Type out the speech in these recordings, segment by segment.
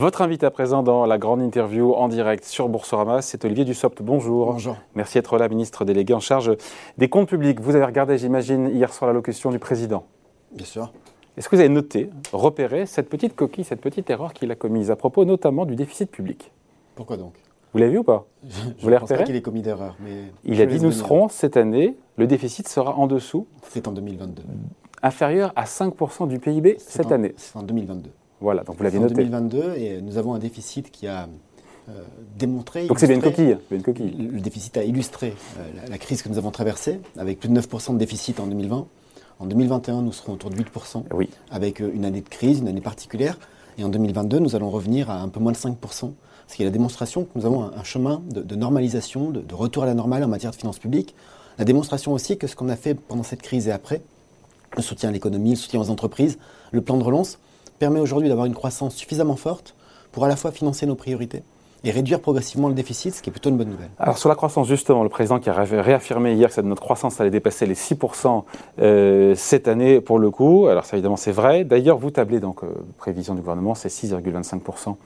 Votre invité à présent dans la grande interview en direct sur Boursorama, c'est Olivier Dussopt. Bonjour. Bonjour. Merci d'être là, ministre délégué en charge des comptes publics. Vous avez regardé, j'imagine, hier soir l'allocution du président. Bien sûr. Est-ce que vous avez noté, repéré cette petite coquille, cette petite erreur qu'il a commise à propos notamment du déficit public? Pourquoi donc? Vous l'avez vu ou pas? Je Vous l'avez pense pas repéré? qu'il ait commis d'erreur. mais Il a dit nous serons cette année, le déficit sera en dessous, C'est en 2022. inférieur à 5% du PIB cette en- année. C'est en 2022. Voilà, donc vous C'est l'aviez en noté. 2022 et nous avons un déficit qui a euh, démontré. Donc c'est bien une coquille. une coquille. Le déficit a illustré euh, la, la crise que nous avons traversée, avec plus de 9% de déficit en 2020. En 2021, nous serons autour de 8%, Oui. avec euh, une année de crise, une année particulière. Et en 2022, nous allons revenir à un peu moins de 5%, ce qui est la démonstration que nous avons un, un chemin de, de normalisation, de, de retour à la normale en matière de finances publiques. La démonstration aussi que ce qu'on a fait pendant cette crise et après, le soutien à l'économie, le soutien aux entreprises, le plan de relance, permet aujourd'hui d'avoir une croissance suffisamment forte pour à la fois financer nos priorités et réduire progressivement le déficit, ce qui est plutôt une bonne nouvelle. Alors sur la croissance, justement, le président qui a ré- réaffirmé hier que notre croissance allait dépasser les 6% euh, cette année pour le coup. Alors ça évidemment c'est vrai. D'ailleurs vous tablez donc euh, prévision du gouvernement, c'est 6,25%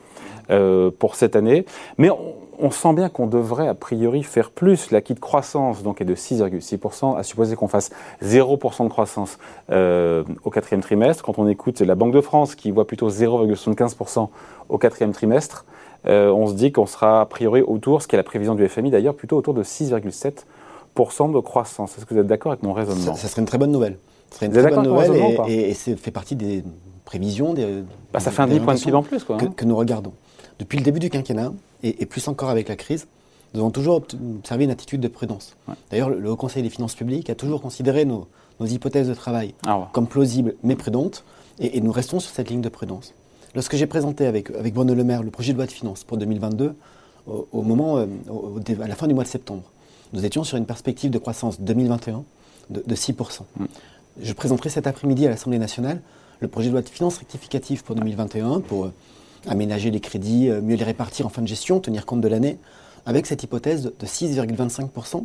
euh, pour cette année. Mais on, on sent bien qu'on devrait a priori faire plus. L'acquis de croissance donc est de 6,6%, à supposer qu'on fasse 0% de croissance euh, au quatrième trimestre. Quand on écoute la Banque de France qui voit plutôt 0,75% au quatrième trimestre, euh, on se dit qu'on sera a priori autour, ce qui est la prévision du FMI d'ailleurs, plutôt autour de 6,7% de croissance. Est-ce que vous êtes d'accord avec mon raisonnement? Ça, ça serait une très bonne nouvelle. Ce serait une Vous très bonne nouvelle et, et, et c'est fait partie des prévisions, des, Bah, Ça fait un des demi point de PIB en plus. Quoi, que, hein. que nous regardons. Depuis le début du quinquennat, et, et plus encore avec la crise, nous avons toujours observé une attitude de prudence. Ouais. D'ailleurs, le, Haut Conseil des finances publiques a toujours considéré nos, nos hypothèses de travail Alors, comme plausibles mais prudentes, et, et nous restons sur cette ligne de prudence. Lorsque j'ai présenté avec, avec Bruno Le Maire le projet de loi de finances pour 2022, au, au moment, euh, au- à la fin du mois de septembre, nous étions sur une perspective de croissance 2021 de, de 6%. Je présenterai cet après-midi à l'Assemblée nationale le projet de loi de finances rectificative pour 2021 pour euh, aménager les crédits, euh, mieux les répartir en fin de gestion, tenir compte de l'année, avec cette hypothèse de, de 6,25%.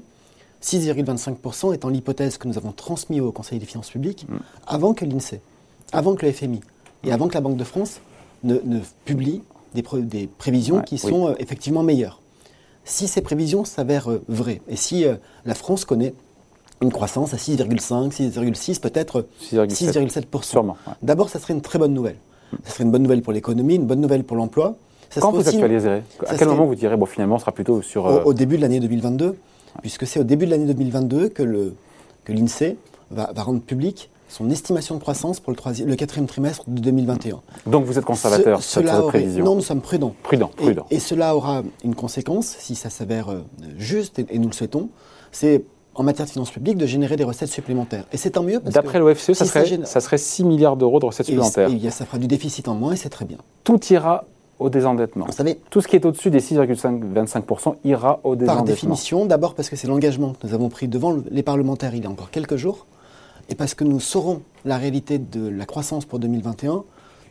6,25% étant l'hypothèse que nous avons transmise au Conseil des finances publiques avant que l'INSEE, avant que le FMI et avant que la Banque de France ne, ne publie des, pré- des prévisions Ouais, qui oui. sont euh, effectivement meilleures. Si ces prévisions s'avèrent euh, vraies, et si euh, la France connaît une croissance à 6,5, 6,6, peut-être 6,7. 6,7%. Sûrement. ouais. D'abord, ça serait une très bonne nouvelle. Ça serait une bonne nouvelle pour l'économie, une bonne nouvelle pour l'emploi. Quand vous actualiserez À quel serait- moment vous direz, bon finalement on sera plutôt sur... euh, au, au début de l'année 2022, puisque c'est au début de l'année 2022 que le que l'INSEE va, va rendre public son estimation de croissance pour le, troisième, le quatrième trimestre de 2021. Donc vous êtes conservateur sur cette aurait- prévision Non, nous sommes prudents. Prudent, Et- prudent. Et, cela aura une conséquence, si ça s'avère euh, juste, et, et nous le souhaitons, c'est en matière de finances publiques de générer des recettes supplémentaires. Et c'est tant mieux parce D'après l'OFCE, ça, si ça serait, ça serait 6 milliards d'euros de recettes et- supplémentaires. et ça fera du déficit en moins et c'est très bien. Tout ira au désendettement. Vous savez, Tout ce qui est au-dessus des 6,25% ira au par désendettement. définition, d'abord parce que c'est l'engagement que nous avons pris devant le- les parlementaires il y a encore quelques jours, et parce que nous saurons la réalité de la croissance pour 2021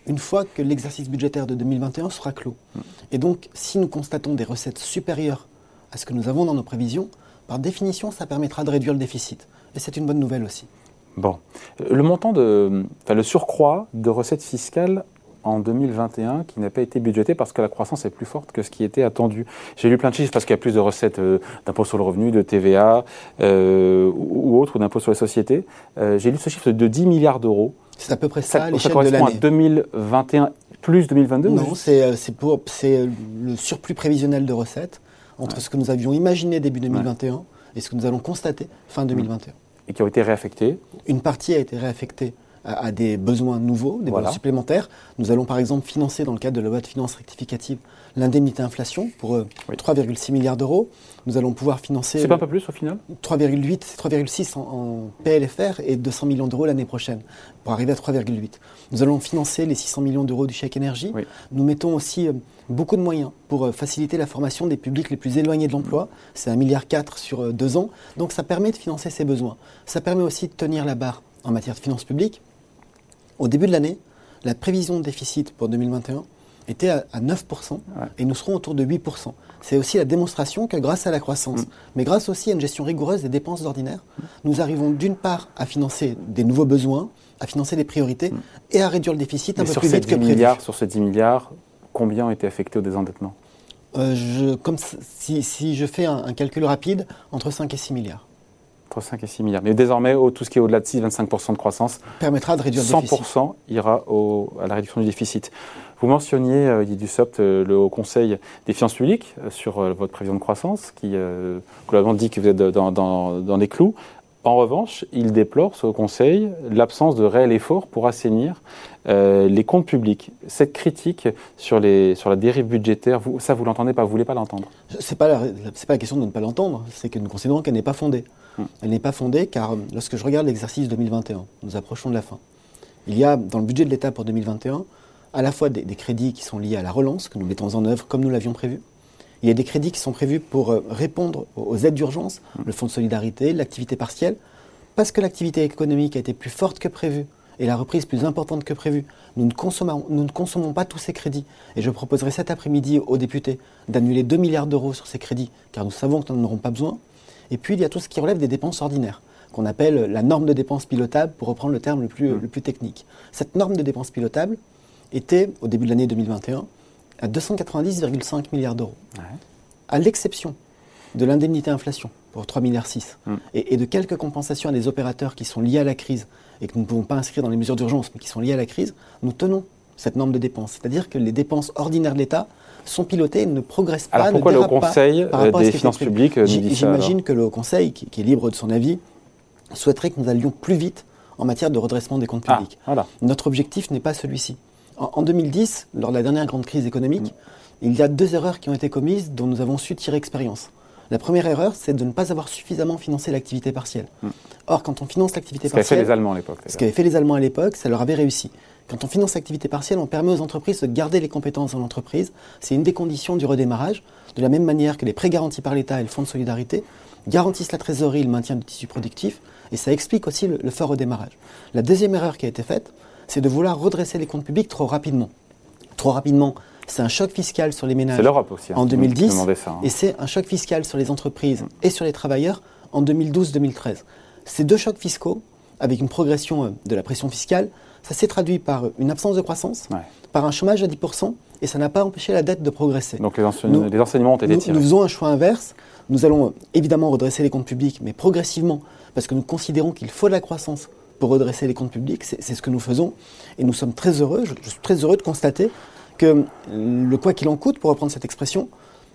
une fois que l'exercice budgétaire de 2021 sera clos. Et donc, si nous constatons des recettes supérieures à ce que nous avons dans nos prévisions, par définition, ça permettra de réduire le déficit. Et c'est une bonne nouvelle aussi. Bon. Le montant de. Enfin, le surcroît de recettes fiscales en 2021 qui n'a pas été budgété parce que la croissance est plus forte que ce qui était attendu. J'ai lu plein de chiffres parce qu'il y a plus de recettes euh, d'impôt sur le revenu, de TVA euh, ou, ou autre, ou d'impôt sur les sociétés. Euh, J'ai lu ce chiffre de 10 milliards d'euros. C'est à peu près ça, ça l'échelle de correspond à l'année. 2021 plus 2022 ou Non, c'est, euh, le surplus prévisionnel de recettes entre ce que nous avions imaginé début 2021 et ce que nous allons constater fin 2021. et qui ont été réaffectés. Une partie a été réaffectée à, à des besoins nouveaux, des Voilà. besoins supplémentaires. Nous allons par exemple financer, dans le cadre de la loi de finances rectificative, l'indemnité inflation pour euh, Oui. 3,6 milliards d'euros. Nous allons pouvoir financer C'est pas un peu plus au final? 3,8, c'est 3,6 en, en PLFR et 200 millions d'euros l'année prochaine pour arriver à 3,8. Nous allons financer les 600 millions d'euros du chèque énergie. Oui. Nous mettons aussi euh, beaucoup de moyens pour euh, faciliter la formation des publics les plus éloignés de l'emploi. C'est 1,4 milliard sur euh, deux ans. Donc ça permet de financer ces besoins. Ça permet aussi de tenir la barre en matière de finances publiques. Au début de l'année, la prévision de déficit pour 2021 était à, à 9% et nous serons autour de 8%. C'est aussi la démonstration que grâce à la croissance, mais grâce aussi à une gestion rigoureuse des dépenses ordinaires, nous arrivons d'une part à financer des nouveaux besoins, à financer des priorités et à réduire le déficit un peu plus vite que 10 prévu. sur ces 10 milliards, combien ont été affectés au désendettement? Je, comme si, si, je fais un, calcul rapide, entre 5 et 6 milliards. Entre 5 et 6 milliards. Mais désormais, tout ce qui est au-delà de 6-25% de croissance permettra de réduire le 100% ira à la réduction du déficit. Vous mentionniez, euh, Didier Dussopt, euh, le Haut Conseil des finances publiques euh, sur votre prévision de croissance, qui globalement dit que vous êtes dans, dans, les clous. En revanche, il déplore, ce Conseil, l'absence de réel effort pour assainir les comptes publics. Cette critique sur, les, sur la dérive budgétaire, vous, ça, vous l'entendez pas, vous voulez pas l'entendre? Ce n'est pas, la, pas la question de ne pas l'entendre, c'est que nous considérons qu'elle n'est pas fondée. Hum. Elle n'est pas fondée car lorsque je regarde l'exercice 2021, nous approchons de la fin, il y a dans le budget de l'État pour 2021 à la fois des, crédits qui sont liés à la relance, que nous mettons en œuvre comme nous l'avions prévu. Il y a des crédits qui sont prévus pour euh, répondre aux aides d'urgence, mmh. le fonds de solidarité, l'activité partielle, parce que l'activité économique a été plus forte que prévu et la reprise plus importante que prévu. Nous ne, consommons, nous ne consommons pas tous ces crédits. Et je proposerai cet après-midi aux députés d'annuler 2 milliards d'euros sur ces crédits, car nous savons que nous n'en aurons pas besoin. Et puis, il y a tout ce qui relève des dépenses ordinaires, qu'on appelle la norme de dépenses pilotables, pour reprendre le terme le plus, mmh. le plus technique. Cette norme de dépenses pilotables, était, au début de l'année 2021, à 290,5 milliards d'euros. À l'exception de l'indemnité inflation pour 3,6 milliards mm. et, de quelques compensations à des opérateurs qui sont liés à la crise et que nous ne pouvons pas inscrire dans les mesures d'urgence, mais qui sont liés à la crise, nous tenons cette norme de dépenses. C'est-à-dire que les dépenses ordinaires de l'État sont pilotées et ne progressent pas. Alors pourquoi le Conseil des finances publiques J'imagine que le Conseil, qui, est libre de son avis, souhaiterait que nous allions plus vite en matière de redressement des comptes ah, publics. Notre objectif n'est pas celui-ci. En, 2010, lors de la dernière grande crise économique, il y a deux erreurs qui ont été commises dont nous avons su tirer expérience. La première erreur, c'est de ne pas avoir suffisamment financé l'activité partielle. Hmm. Or, quand on finance l'activité partielle... Ce qu'avaient fait les Allemands à l'époque. Ce qu'avaient fait les Allemands à l'époque, ça leur avait réussi. Quand on finance l'activité partielle, on permet aux entreprises de garder les compétences dans l'entreprise. C'est une des conditions du redémarrage. De la même manière que les prêts garantis par l'État et le Fonds de solidarité garantissent la trésorerie et le maintien du tissu productif. Et ça explique aussi le fort redémarrage. La deuxième erreur qui a été faite, c'est de vouloir redresser les comptes publics trop rapidement. Trop rapidement, c'est un choc fiscal sur les ménages aussi, hein, en 2010 hein. et c'est un choc fiscal sur les entreprises et sur les travailleurs en 2012-2013. Ces deux chocs fiscaux, avec une progression euh, de la pression fiscale, ça s'est traduit par une absence de croissance, par un chômage à 10%, et ça n'a pas empêché la dette de progresser. Donc les, enseignements ont été tirés. Nous faisons un choix inverse. Nous allons euh, évidemment redresser les comptes publics, mais progressivement, parce que nous considérons qu'il faut de la croissance pour redresser les comptes publics. C'est ce que nous faisons. Et nous sommes très heureux, je, suis très heureux de constater que le quoi qu'il en coûte, pour reprendre cette expression,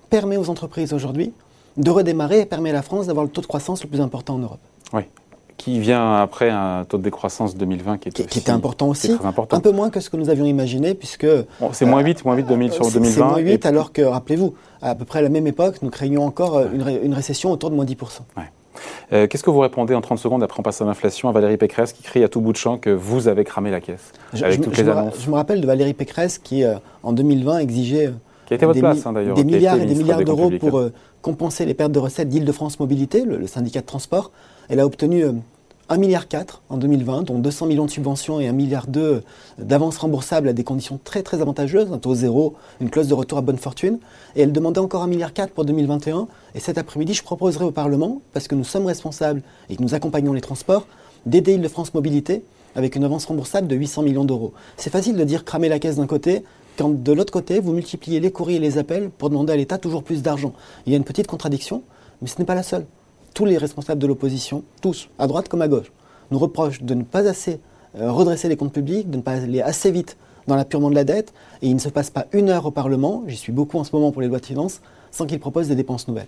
permet aux entreprises aujourd'hui de redémarrer et permet à la France d'avoir le taux de croissance le plus important en Europe. Oui. Qui vient après un taux de décroissance 2020 qui, était, qui était important aussi, un peu moins que ce que nous avions imaginé, puisque... c'est moins 8, moins 8 2000 sur 2020. C'est moins 8, alors que, rappelez-vous, à peu près à la même époque, nous craignions encore une, une récession autour de moins 10%. Ouais. Euh, qu'est-ce que vous répondez en 30 secondes après on passe à l'inflation à Valérie Pécresse qui crie à tout bout de champ que vous avez cramé la caisse avec toutes les annonces Je me rappelle de Valérie Pécresse qui, euh, en 2020, exigeait qui des, place, hein, des milliards et des milliards d'euros pour euh, compenser les pertes de recettes d'Île-de-France Mobilité, le, syndicat de transport. Elle a obtenu 1,4 milliard en 2020, dont 200 millions de subventions et 1,2 milliard d'avances remboursables à des conditions très très avantageuses, un taux zéro, une clause de retour à bonne fortune. Et elle demandait encore 1,4 milliard pour 2021. Et cet après-midi, je proposerai au Parlement, parce que nous sommes responsables et que nous accompagnons les transports, d'aider Île-de-France Mobilité avec une avance remboursable de 800 millions d'euros. C'est facile de dire cramer la caisse d'un côté, quand de l'autre côté, vous multipliez les courriers et les appels pour demander à l'État toujours plus d'argent. Il y a une petite contradiction, mais ce n'est pas la seule tous les responsables de l'opposition, tous, à droite comme à gauche, nous reprochent de ne pas assez euh, redresser les comptes publics, de ne pas aller assez vite dans l'appurement de la dette, et il ne se passe pas une heure au Parlement, j'y suis beaucoup en ce moment pour les lois de finances, sans qu'ils proposent des dépenses nouvelles.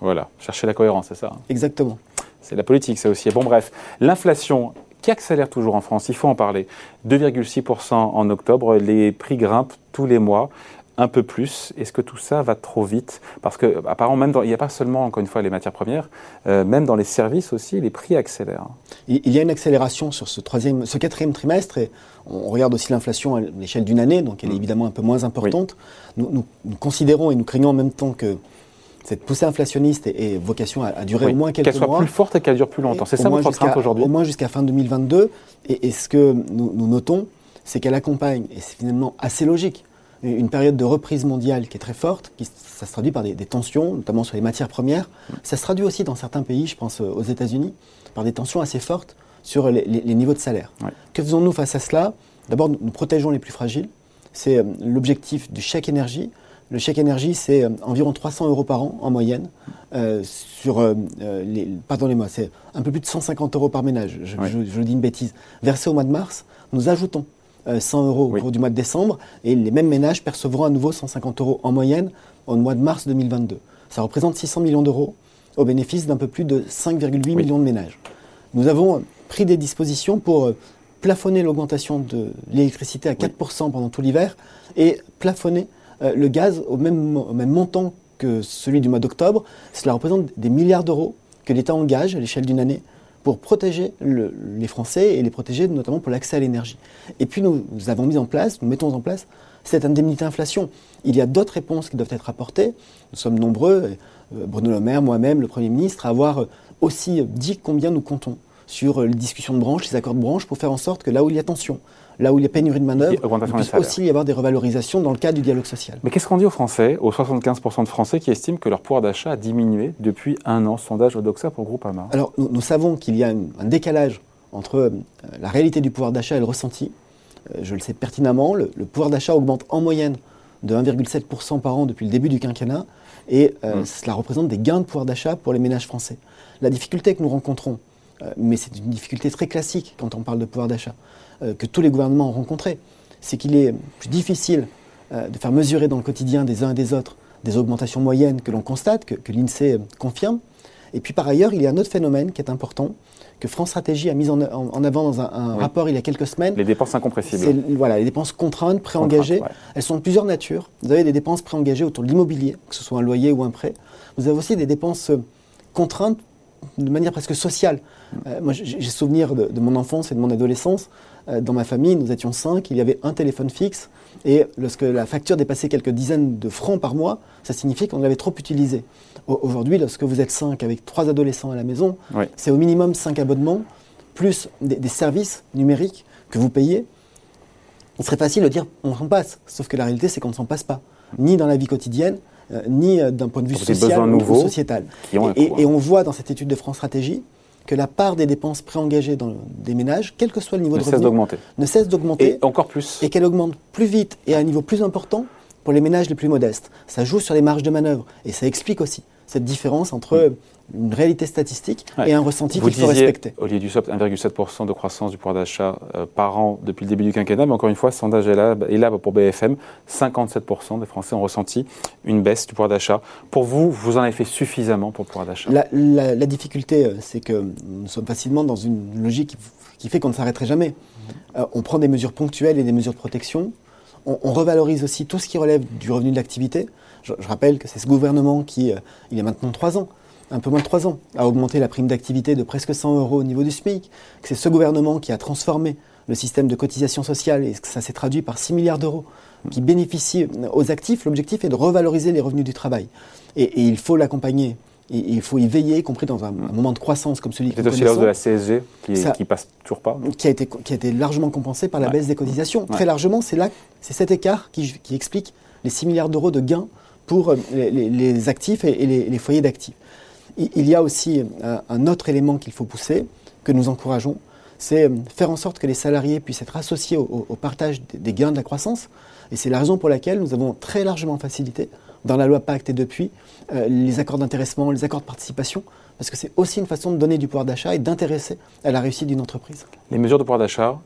Voilà, chercher la cohérence, c'est ça hein. Exactement. C'est la politique, ça aussi. Bon, bref, l'inflation qui accélère toujours en France, il faut en parler. 2,6% en octobre, les prix grimpent tous les mois un peu plus Est-ce que tout ça va trop vite? Parce que, apparemment, même il n'y a pas seulement, encore une fois, les matières premières, euh, même dans les services aussi, les prix accélèrent. Il y a une accélération sur ce, troisième, ce quatrième trimestre, et on regarde aussi l'inflation à l'échelle d'une année, donc elle est mm. évidemment un peu moins importante. Nous, considérons et nous craignons en même temps que cette poussée inflationniste ait, vocation à, durer au moins quelques mois. Qu'elle soit plus forte et qu'elle dure plus longtemps. C'est ça votre crainte aujourd'hui? Au moins jusqu'à fin 2022. Et, et ce que nous, nous notons, c'est qu'elle accompagne, et c'est finalement assez logique, une période de reprise mondiale qui est très forte, qui, ça se traduit par des, tensions, notamment sur les matières premières. Ça se traduit aussi dans certains pays, je pense aux États-Unis, par des tensions assez fortes sur les, niveaux de salaire. Que faisons-nous face à cela? D'abord, nous, protégeons les plus fragiles. c'est l'objectif du chèque énergie. Le chèque énergie, c'est environ 300 euros par an en moyenne. sur les, pardonnez-moi, c'est un peu plus de 150 euros par ménage. Je, je, dis une bêtise. Versé au mois de mars, nous ajoutons 100 euros au cours du mois de décembre et les mêmes ménages percevront à nouveau 150 euros en moyenne au mois de mars 2022. Ça représente 600 millions d'euros au bénéfice d'un peu plus de 5,8 millions de ménages. Nous avons pris des dispositions pour euh, plafonner l'augmentation de l'électricité à 4% pendant tout l'hiver et plafonner euh, le gaz au même, au même montant que celui du mois d'octobre. Cela représente des milliards d'euros que l'État engage à l'échelle d'une année pour protéger les Français et les protéger notamment pour l'accès à l'énergie. Et puis nous, avons mis en place, nous mettons en place cette indemnité inflation. Il y a d'autres réponses qui doivent être apportées. Nous sommes nombreux, euh, Bruno Le Maire, moi-même, le Premier ministre, à avoir aussi dit combien nous comptons sur les discussions de branche, les accords de branche, pour faire en sorte que là où il y a tension, là où il y a pénurie de manœuvre, il puisse aussi y avoir des revalorisations dans le cadre du dialogue social. Mais qu'est-ce qu'on dit aux Français, aux 75% de Français qui estiment que leur pouvoir d'achat a diminué depuis un an? Sondage Odoxa pour Groupama. Alors, nous, savons qu'il y a un, décalage entre euh, la réalité du pouvoir d'achat et le ressenti. Euh, je le sais pertinemment, le, pouvoir d'achat augmente en moyenne de 1,7% par an depuis le début du quinquennat, et euh, mmh. cela représente des gains de pouvoir d'achat pour les ménages français. La difficulté que nous rencontrons, mais c'est une difficulté très classique quand on parle de pouvoir d'achat, que tous les gouvernements ont rencontré, c'est qu'il est plus difficile euh, de faire mesurer dans le quotidien des uns et des autres des augmentations moyennes que l'on constate, que, l'INSEE euh, confirme. Et puis par ailleurs, il y a un autre phénomène qui est important, que France Stratégie a mis en, avant dans un, rapport il y a quelques semaines. Les dépenses incompressibles. Voilà, les dépenses contraintes, préengagées. Elles sont de plusieurs natures. Vous avez des dépenses préengagées autour de l'immobilier, que ce soit un loyer ou un prêt. Vous avez aussi des dépenses contraintes de manière presque sociale. moi, j'ai souvenir de, mon enfance et de mon adolescence. Euh, dans ma famille, nous étions cinq, il y avait un téléphone fixe, et lorsque la facture dépassait quelques dizaines de francs par mois, ça signifiait qu'on l'avait trop utilisé. Aujourd'hui, lorsque vous êtes cinq avec trois adolescents à la maison, c'est au minimum cinq abonnements, plus des, services numériques que vous payez. Il serait facile de dire on s'en passe, sauf que la réalité c'est qu'on ne s'en passe pas, ni dans la vie quotidienne, euh, ni euh, d'un point de vue social ou sociétal. et, on voit dans cette étude de France Stratégie que la part des dépenses préengagées dans des ménages, quel que soit le niveau de revenu, ne cesse d'augmenter. Et encore plus. Et qu'elle augmente plus vite et à un niveau plus important pour les ménages les plus modestes. Ça joue sur les marges de manœuvre et ça explique aussi cette différence entre une réalité statistique et un ressenti qu'il faut respecter. Olivier Dussopt, 1,7% de croissance du pouvoir d'achat euh, par an depuis le début du quinquennat, mais encore une fois, sondage est là, est là pour BFM. 57% des Français ont ressenti une baisse du pouvoir d'achat. Pour vous, vous en avez fait suffisamment pour le pouvoir d'achat? La, difficulté, euh, c'est que nous sommes facilement dans une logique qui fait qu'on ne s'arrêterait jamais. Mmh. Euh, on prend des mesures ponctuelles et des mesures de protection. On, revalorise aussi tout ce qui relève du revenu de l'activité. Je, rappelle que c'est ce gouvernement qui, euh, il y a maintenant trois ans, un peu moins de trois ans, a augmenté la prime d'activité de presque 100 euros au niveau du SMIC, c'est ce gouvernement qui a transformé le système de cotisation sociale et ça s'est traduit par 6 milliards d'euros qui bénéficient aux actifs. L'objectif est de revaloriser les revenus du travail. Et, il faut l'accompagner. Il faut y veiller, y compris dans un, moment de croissance comme celui que nous aussi la hausse de la CSG qui, ne passe toujours pas. Qui a, été, qui a été largement compensé par la baisse des cotisations. Très largement, c'est là, c'est cet écart qui, qui explique les 6 milliards d'euros de gains pour euh, les, actifs et, les, foyers d'actifs. Il y a aussi euh, un autre élément qu'il faut pousser, que nous encourageons, c'est euh, faire en sorte que les salariés puissent être associés au, partage des, gains de la croissance. Et c'est la raison pour laquelle nous avons très largement facilité, dans la loi Pacte et depuis, les accords d'intéressement, les accords de participation, parce que c'est aussi une façon de donner du pouvoir d'achat et d'intéresser à la réussite d'une entreprise. Les mesures de pouvoir d'achat,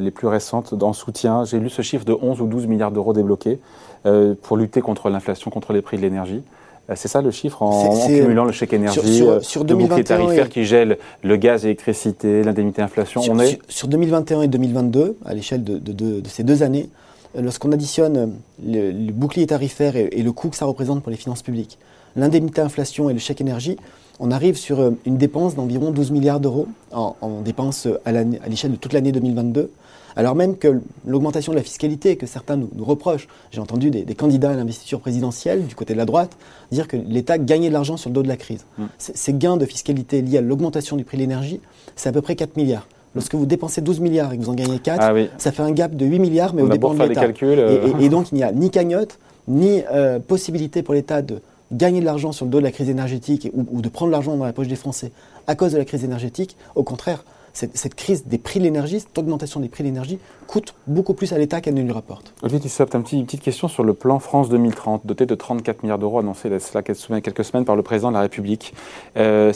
les plus récentes, dans soutien, j'ai lu ce chiffre de 11 ou 12 milliards d'euros débloqués. Euh, pour lutter contre l'inflation, contre les prix de l'énergie. Euh, c'est ça le chiffre en, cumulant le chèque énergie, sur, sur, 2021 le tarifaire qui gèle le gaz, l'électricité, l'indemnité inflation. Sur, on est... sur 2021 et 2022, à l'échelle de, ces deux années, euh, lorsqu'on additionne le, bouclier tarifaire et, le coût que ça représente pour les finances publiques, l'indemnité inflation et le chèque énergie, on arrive sur une dépense d'environ 12 milliards d'euros en, en dépenses à l'échelle de toute l'année 2022 alors même que l'augmentation de la fiscalité que certains nous, reprochent, j'ai entendu des, candidats à l'investiture présidentielle du côté de la droite dire que l'État gagnait de l'argent sur le dos de la crise. Mm. Ces gains de fiscalité liés à l'augmentation du prix de l'énergie, c'est à peu près 4 milliards. Lorsque vous dépensez 12 milliards et que vous en gagnez 4, ah ça fait un gap de 8 milliards, mais au dépend de l'État. Euh. Et, donc il n'y a ni cagnotte, ni euh, possibilité pour l'État de gagner de l'argent sur le dos de la crise énergétique ou, ou de prendre l'argent dans la poche des Français à cause de la crise énergétique. Au contraire, cette, crise des prix de l'énergie, cette augmentation des prix de l'énergie coûte beaucoup plus à l'État qu'elle ne lui rapporte. Olivier Dussopt, une petite question sur le plan France 2030, doté de 34 milliards d'euros annoncé cela quelques semaines par le président de la République. Euh,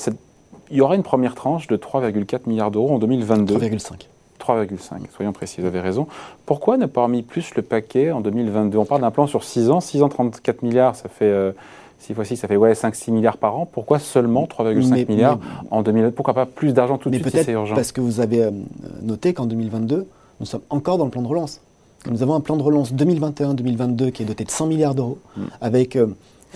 il y aura une première tranche de 3,4 milliards d'euros en 2022. 3,5. 3,5, soyons précis, vous avez raison. Pourquoi ne pas mis plus le paquet en 2022 On parle d'un plan sur 6 ans, 6 ans 34 milliards, ça fait... Euh, 6 fois 6, ça fait ouais, 5-6 milliards par an. Pourquoi seulement 3,5 milliards en 2022 Pourquoi pas plus d'argent tout de suite si c'est urgent? Parce que vous avez euh, noté qu'en 2022, nous sommes encore dans le plan de relance. Nous avons un plan de relance 2021-2022 qui est doté de 100 milliards d'euros, mm. avec euh,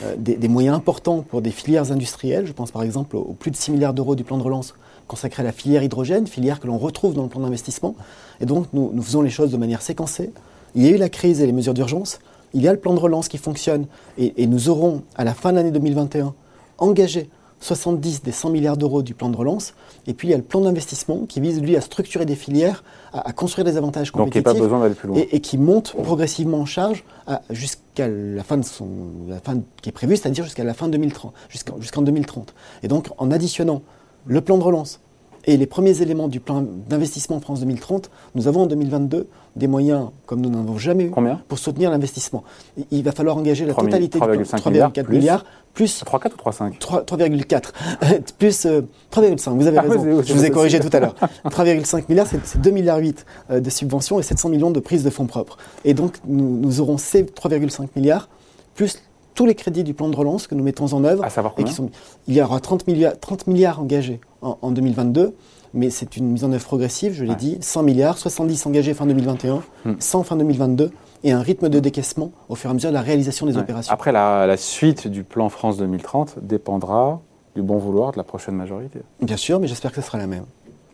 euh, des, moyens importants pour des filières industrielles. Je pense par exemple aux, plus de 6 milliards d'euros du plan de relance consacré à la filière hydrogène, filière que l'on retrouve dans le plan d'investissement. Et donc nous, nous faisons les choses de manière séquencée. Il y a eu la crise et les mesures d'urgence il y a le plan de relance qui fonctionne et, nous aurons, à la fin de l'année 2021, engagé 70 des 100 milliards d'euros du plan de relance. Et puis il y a le plan d'investissement qui vise, lui, à structurer des filières, à, construire des avantages compétitifs. Donc il n'y a pas besoin d'aller plus loin. Et, qui monte progressivement en charge jusqu'à la fin de son, la fin qui est prévue, c'est-à-dire jusqu'à la fin 2030, jusqu'en 2030. Et donc en additionnant le plan de relance, et les premiers éléments du plan d'investissement France 2030, nous avons en 2022 des moyens comme nous n'en avons jamais eu pour soutenir l'investissement. Il va falloir engager la totalité de 3,4 milliards, plus 3,4 ou 3,5 3,4 plus 3,5. Euh, vous avez ah, raison. je vous ai corrigé tout à l'heure. 3,5 milliards, c'est 2,8 milliards euh, de subventions et 700 millions de prises de fonds propres. Et donc nous, nous aurons ces 3,5 milliards plus tous les crédits du plan de relance que nous mettons en œuvre. À savoir combien Il y aura 30 milliards, 30 milliards engagés en, 2022, mais c'est une mise en œuvre progressive, je l'ai dit, 100 milliards, 70 engagés fin 2021, 100 hmm. fin 2022, et un rythme de décaissement au fur et à mesure de la réalisation des opérations. Après, la, la, suite du plan France 2030 dépendra du bon vouloir de la prochaine majorité. Bien sûr, mais j'espère que ce sera la même.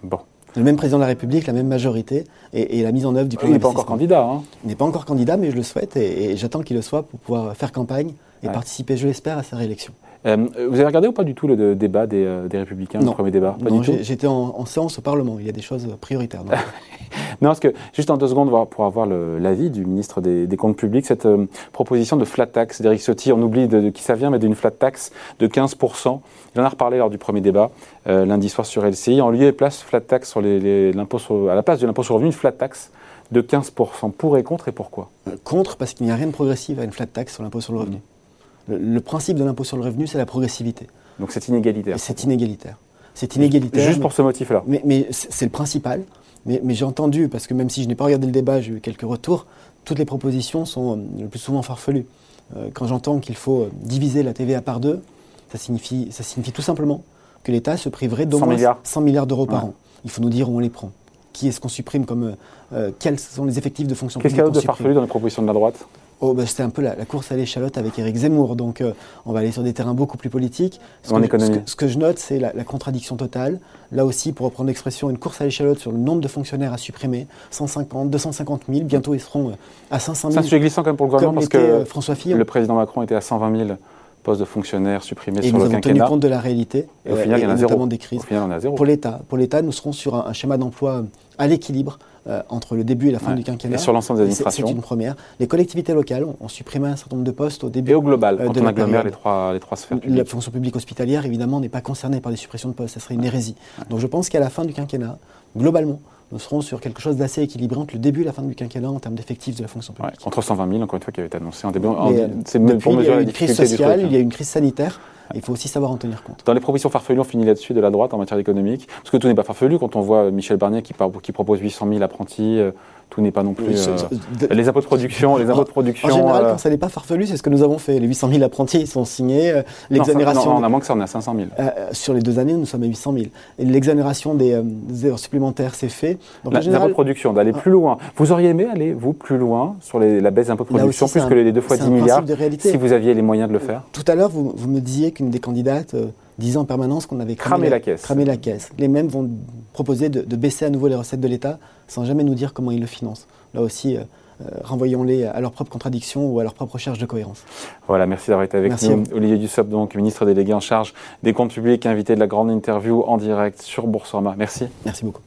Bon le même président de la République, la même majorité, et, la mise en œuvre du plan Il n'est pas encore candidat. Hein. Il n'est pas encore candidat, mais je le souhaite, et, j'attends qu'il le soit pour pouvoir faire campagne et participer, je l'espère, à sa réélection. Euh, vous avez regardé ou pas du tout le débat des, euh, Républicains, le premier débat? Non, j'étais en, séance au Parlement. Il y a des choses prioritaires. non, parce que juste en deux secondes, pour avoir l'avis du ministre des, Comptes Publics, cette euh, proposition de flat tax d'Éric Ciotti, on oublie de, qui ça vient, mais d'une flat tax de 15%. Il en a reparlé lors du premier débat lundi soir sur LCI. En lieu et place flat tax sur les, à la place de l'impôt sur le revenu, une flat tax de 15%. Pour et contre et pourquoi? Contre parce qu'il n'y a rien de progressif à une flat tax sur l'impôt sur le revenu. Le, principe de l'impôt sur le revenu, c'est la progressivité. Donc c'est inégalitaire. C'est inégalitaire. C'est inégalitaire. Juste pour ce motif-là. Mais, c'est le principal. Mais, j'ai entendu, parce que même si je n'ai pas regardé le débat, j'ai eu quelques retours, toutes les propositions sont euh, le plus souvent farfelues. Euh, quand j'entends qu'il faut euh, diviser la TVA par deux, ça signifie, ça signifie tout simplement que l'État se priverait d'au moins 100 milliards, d'euros par an. Il faut nous dire où on les prend. Qui est-ce qu'on supprime comme. quels sont les effectifs de fonction publique Qu'est-ce qu'il y a de farfelu dans les propositions de la droite? Oh, bah, c'était un peu la, course à l'échalote avec Éric Zemmour. Donc, euh, on va aller sur des terrains beaucoup plus politiques. Ce, que, ce, que, je note, c'est la, contradiction totale. Là aussi, pour reprendre l'expression, une course à l'échalote sur le nombre de fonctionnaires à supprimer 150, 250 000. Bientôt, ils seront euh, à 500 000. C'est un sujet glissant quand même pour le gouvernement parce que euh, François Fillon. le président Macron était à 120 000 postes de fonctionnaires supprimés sur le quinquennat. nous avons tenu compte de la réalité. Et au final, il y en a zéro. Des crises. Au final, on a zéro. Pour l'État, pour l'État, nous serons sur un schéma d'emploi à l'équilibre euh, entre le début et la fin du quinquennat. Et sur l'ensemble des administrations. C'est une première. Les collectivités locales ont, supprimé un certain nombre de postes au début. Et au global, euh, quand on agglomère les trois, les trois sphères La fonction publique hospitalière, évidemment, n'est pas concernée par des suppressions de postes. Ça serait une hérésie. Donc je pense qu'à la fin du quinquennat, globalement, nous serons sur quelque chose d'assez équilibré entre le début et la fin du quinquennat en termes d'effectifs de la fonction publique. contre 120 000, encore une fois, qui avait été annoncé en début. C'est pour il y a eu une crise sociale, il y a eu une crise sanitaire. Il faut aussi savoir en tenir compte. Dans les propositions farfelues, on finit là-dessus de la droite en matière économique. Parce que tout n'est pas farfelu quand on voit Michel Barnier qui, qui propose 800 000 apprentis, euh, tout n'est pas non plus. Euh, les impôts de production, les impôts de production. En général, euh, quand ça n'est pas farfelu, c'est ce que nous avons fait. Les 800 000 apprentis, ils sont signés. Euh, l'exonération. Non, on a moins que ça, on est à 500 000. sur les deux années, nous sommes à 800 000. L'exonération des, heures supplémentaires, c'est fait. Donc, la, général, impôts de production, d'aller plus loin. Vous auriez aimé aller, vous, plus loin sur la baisse des impôts de production, plus que les deux fois 10 milliards, si vous aviez les moyens de le faire? Tout à l'heure, vous, vous, me disiez qu'une des candidates disait en permanence qu'on avait cramé, la, caisse. cramé la caisse. Les mêmes vont proposer de, de baisser à nouveau les recettes de l'État sans jamais nous dire comment ils le financent là aussi, euh, euh, renvoyons-les à leur propre contradiction ou à leur propre recherche de cohérence. Voilà, merci d'avoir été avec nous. Olivier Dussopt, donc ministre délégué en charge des comptes publics, invité de la grande interview en direct sur Boursorama. Merci. Merci beaucoup.